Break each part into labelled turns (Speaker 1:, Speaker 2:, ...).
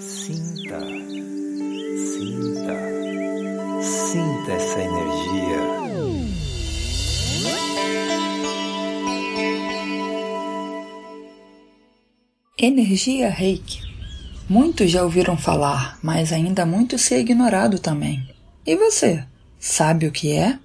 Speaker 1: Sinta, sinta, sinta essa energia.
Speaker 2: Energia Reiki. Muitos já ouviram falar, mas ainda muito se é ignorado também. E você, sabe o que é?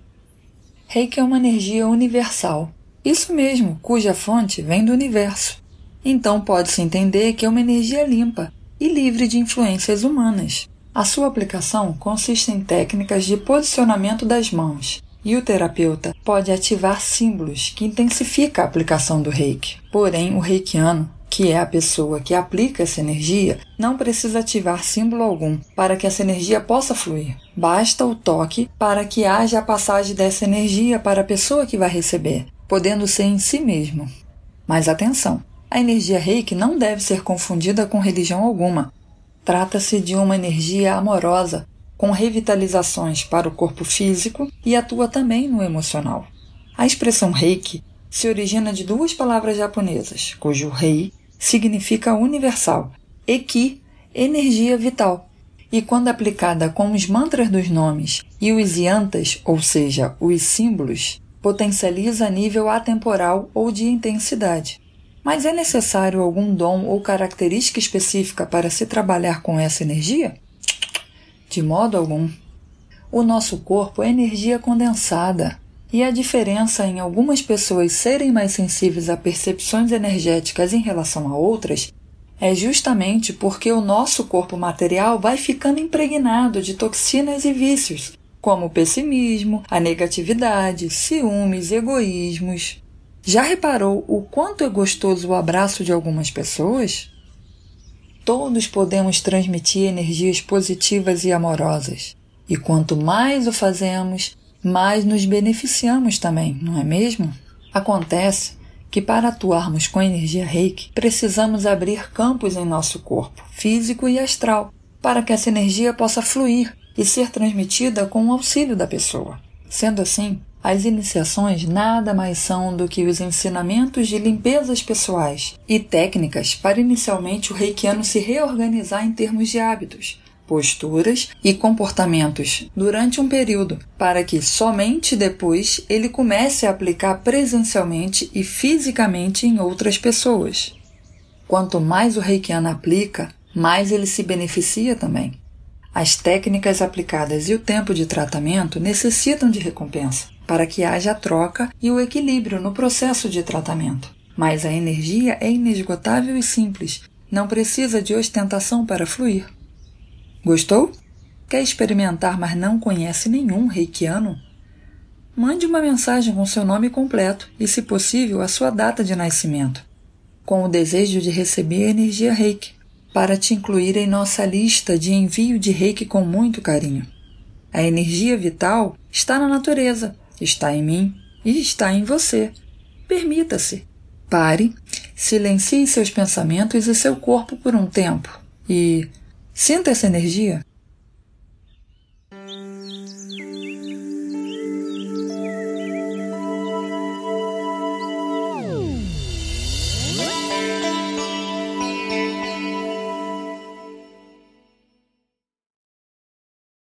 Speaker 2: Reiki é uma energia universal. Isso mesmo, cuja fonte vem do universo. Então pode-se entender que é uma energia limpa e livre de influências humanas. A sua aplicação consiste em técnicas de posicionamento das mãos, e o terapeuta pode ativar símbolos que intensifica a aplicação do reiki. Porém, o reikiano, que é a pessoa que aplica essa energia, não precisa ativar símbolo algum para que essa energia possa fluir. Basta o toque para que haja a passagem dessa energia para a pessoa que vai receber, podendo ser em si mesmo. Mas atenção! A energia reiki não deve ser confundida com religião alguma. Trata-se de uma energia amorosa, com revitalizações para o corpo físico e atua também no emocional. A expressão reiki se origina de duas palavras japonesas, cujo rei significa universal, e ki, energia vital. E quando aplicada com os mantras dos nomes e os yantas, ou seja, os símbolos, potencializa a nível atemporal ou de intensidade. Mas é necessário algum dom ou característica específica para se trabalhar com essa energia? De modo algum. O nosso corpo é energia condensada, e a diferença em algumas pessoas serem mais sensíveis a percepções energéticas em relação a outras é justamente porque o nosso corpo material vai ficando impregnado de toxinas e vícios, como o pessimismo, a negatividade, ciúmes, egoísmos, já reparou o quanto é gostoso o abraço de algumas pessoas? Todos podemos transmitir energias positivas e amorosas. E quanto mais o fazemos, mais nos beneficiamos também, não é mesmo? Acontece que para atuarmos com energia reiki, precisamos abrir campos em nosso corpo, físico e astral, para que essa energia possa fluir e ser transmitida com o auxílio da pessoa. Sendo assim, as iniciações nada mais são do que os ensinamentos de limpezas pessoais e técnicas para inicialmente o reikiano se reorganizar em termos de hábitos, posturas e comportamentos durante um período, para que somente depois ele comece a aplicar presencialmente e fisicamente em outras pessoas. Quanto mais o reikiano aplica, mais ele se beneficia também. As técnicas aplicadas e o tempo de tratamento necessitam de recompensa para que haja troca e o equilíbrio no processo de tratamento. Mas a energia é inesgotável e simples, não precisa de ostentação para fluir. Gostou? Quer experimentar, mas não conhece nenhum reikiano? Mande uma mensagem com seu nome completo e, se possível, a sua data de nascimento, com o desejo de receber a energia reiki, para te incluir em nossa lista de envio de reiki com muito carinho. A energia vital está na natureza está em mim e está em você. Permita-se. Pare, silencie seus pensamentos e seu corpo por um tempo e sinta essa energia.